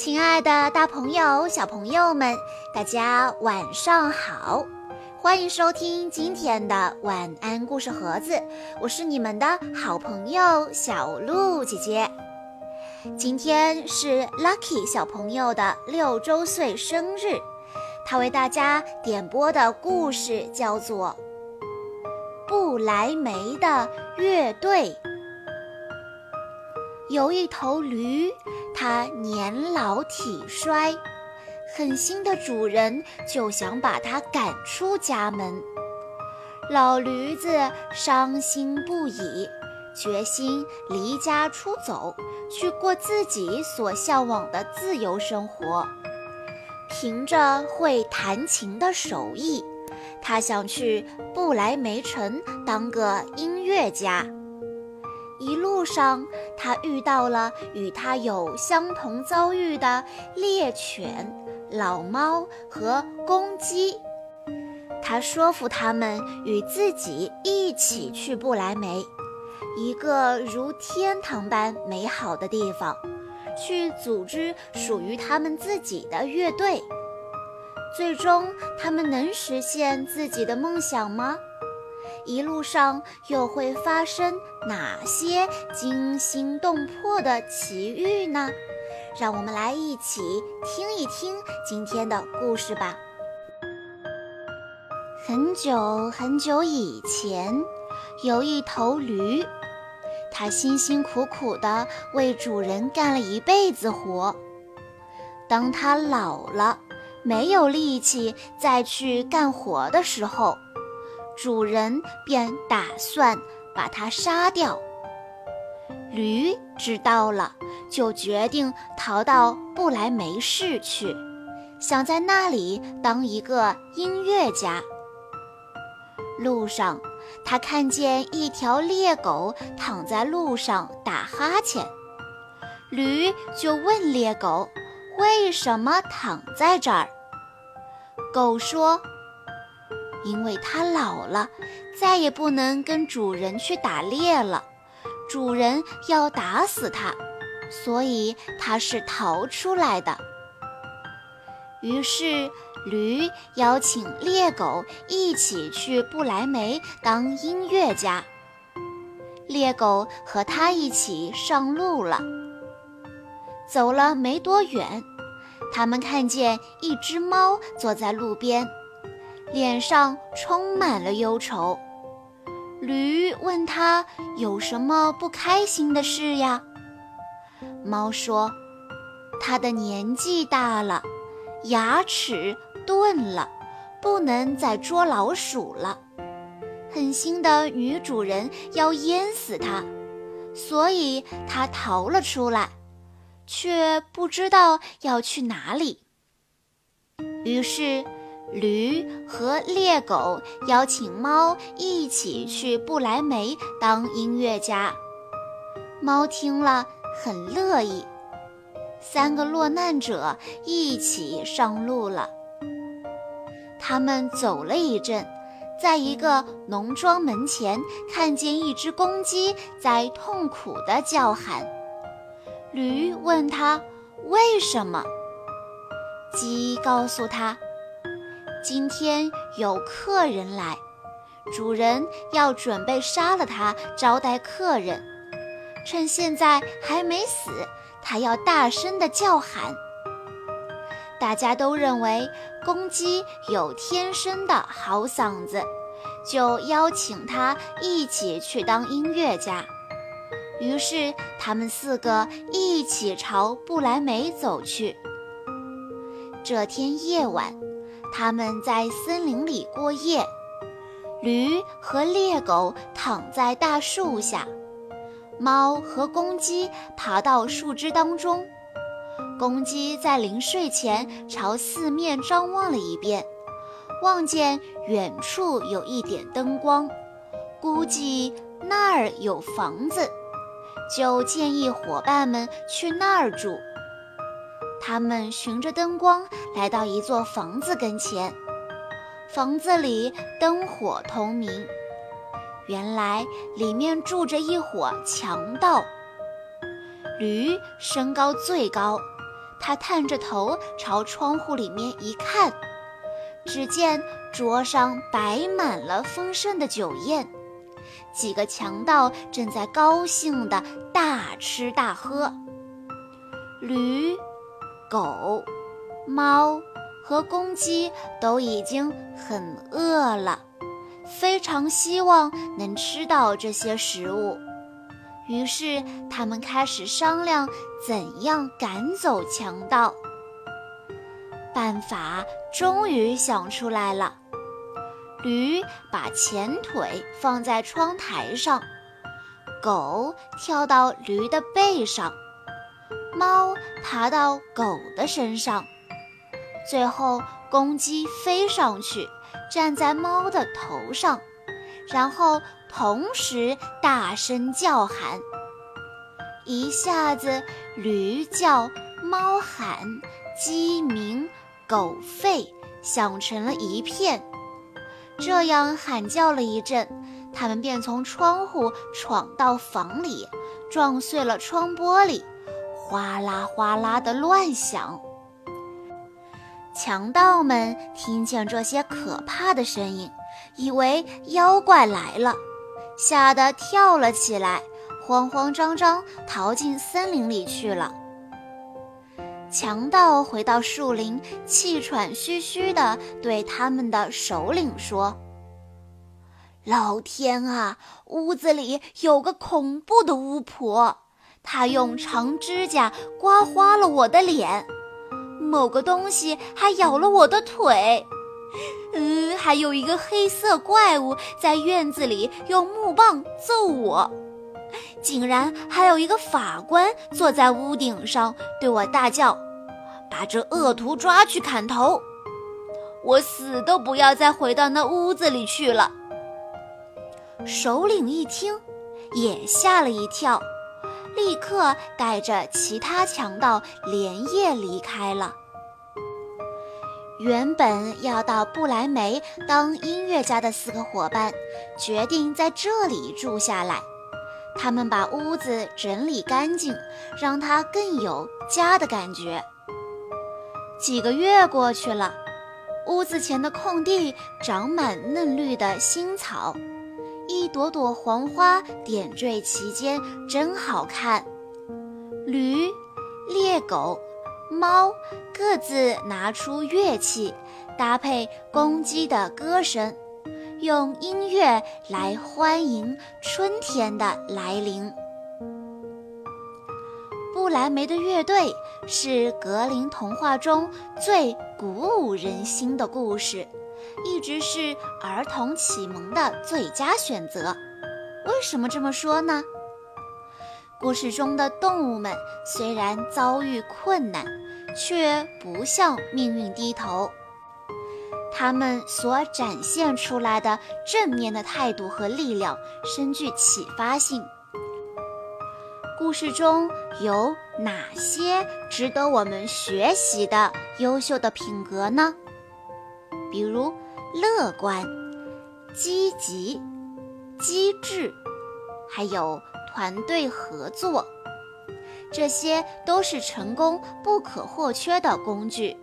亲爱的，大朋友、小朋友们，大家晚上好！欢迎收听今天的晚安故事盒子，我是你们的好朋友小鹿姐姐。今天是 Lucky 小朋友的六周岁生日，他为大家点播的故事叫做《不来梅的乐队》。有一头驴，它年老体衰，狠心的主人就想把它赶出家门。老驴子伤心不已，决心离家出走，去过自己所向往的自由生活。凭着会弹琴的手艺，他想去不来梅城当个音乐家。一路上，他遇到了与他有相同遭遇的猎犬、老猫和公鸡。他说服他们与自己一起去不来梅，一个如天堂般美好的地方，去组织属于他们自己的乐队。最终，他们能实现自己的梦想吗？一路上又会发生哪些惊心动魄的奇遇呢？让我们来一起听一听今天的故事吧。很久很久以前，有一头驴，它辛辛苦苦地为主人干了一辈子活。当它老了，没有力气再去干活的时候，主人便打算把它杀掉。驴知道了，就决定逃到不来梅市去，想在那里当一个音乐家。路上，他看见一条猎狗躺在路上打哈欠，驴就问猎狗：“为什么躺在这儿？”狗说。因为它老了，再也不能跟主人去打猎了，主人要打死它，所以它是逃出来的。于是，驴邀请猎狗一起去不来梅当音乐家。猎狗和他一起上路了。走了没多远，他们看见一只猫坐在路边。脸上充满了忧愁，驴问他有什么不开心的事呀？猫说：“他的年纪大了，牙齿钝了，不能再捉老鼠了。狠心的女主人要淹死他，所以他逃了出来，却不知道要去哪里。于是。”驴和猎狗邀请猫一起去不来梅当音乐家，猫听了很乐意。三个落难者一起上路了。他们走了一阵，在一个农庄门前看见一只公鸡在痛苦地叫喊。驴问他为什么，鸡告诉他。今天有客人来，主人要准备杀了他招待客人。趁现在还没死，他要大声的叫喊。大家都认为公鸡有天生的好嗓子，就邀请他一起去当音乐家。于是他们四个一起朝不来梅走去。这天夜晚。他们在森林里过夜，驴和猎狗躺在大树下，猫和公鸡爬到树枝当中。公鸡在临睡前朝四面张望了一遍，望见远处有一点灯光，估计那儿有房子，就建议伙伴们去那儿住。他们循着灯光来到一座房子跟前，房子里灯火通明。原来里面住着一伙强盗。驴身高最高，他探着头朝窗户里面一看，只见桌上摆满了丰盛的酒宴，几个强盗正在高兴地大吃大喝。驴、狗、猫和公鸡都已经很饿了，非常希望能吃到这些食物。于是，他们开始商量怎样赶走强盗。办法终于想出来了：驴把前腿放在窗台上，狗跳到驴的背上，猫爬到狗的身上，最后公鸡飞上去，站在猫的头上，然后。同时大声叫喊，一下子驴叫、猫喊、鸡鸣、狗吠，响成了一片。这样喊叫了一阵，他们便从窗户闯到房里，撞碎了窗玻璃，哗啦哗啦的乱响。强盗们听见这些可怕的声音，以为妖怪来了。吓得跳了起来，慌慌张张逃进森林里去了。强盗回到树林，气喘吁吁地对他们的首领说：“老天啊，屋子里有个恐怖的巫婆，他用长指甲刮花了我的脸，某个东西还咬了我的腿。”嗯，还有一个黑色怪物在院子里用木棒揍我，竟然还有一个法官坐在屋顶上对我大叫：“把这恶徒抓去砍头！”我死都不要再回到那屋子里去了。首领一听，也吓了一跳，立刻带着其他强盗连夜离开了。原本要到不来梅当音乐家的四个伙伴，决定在这里住下来。他们把屋子整理干净，让它更有家的感觉。几个月过去了，屋子前的空地长满嫩绿的新草，一朵朵黄花点缀其间，真好看。驴、猎狗。猫各自拿出乐器，搭配公鸡的歌声，用音乐来欢迎春天的来临。不来梅的乐队是格林童话中最鼓舞人心的故事，一直是儿童启蒙的最佳选择。为什么这么说呢？故事中的动物们虽然遭遇困难，却不向命运低头。他们所展现出来的正面的态度和力量，深具启发性。故事中有哪些值得我们学习的优秀的品格呢？比如乐观、积极、机智，还有。团队合作，这些都是成功不可或缺的工具。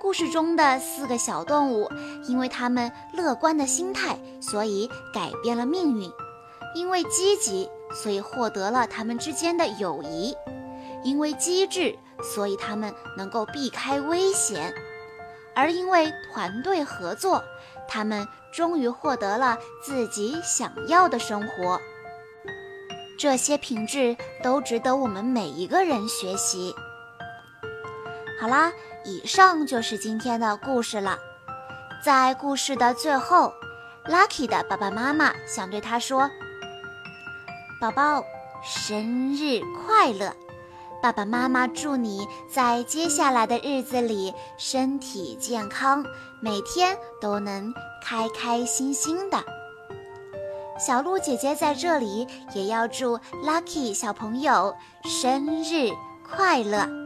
故事中的四个小动物，因为他们乐观的心态，所以改变了命运；因为积极，所以获得了他们之间的友谊；因为机智，所以他们能够避开危险；而因为团队合作，他们终于获得了自己想要的生活。这些品质都值得我们每一个人学习。好啦，以上就是今天的故事了。在故事的最后，Lucky 的爸爸妈妈想对他说：“宝宝，生日快乐！爸爸妈妈祝你在接下来的日子里身体健康，每天都能开开心心的。”小鹿姐姐在这里也要祝 Lucky 小朋友生日快乐。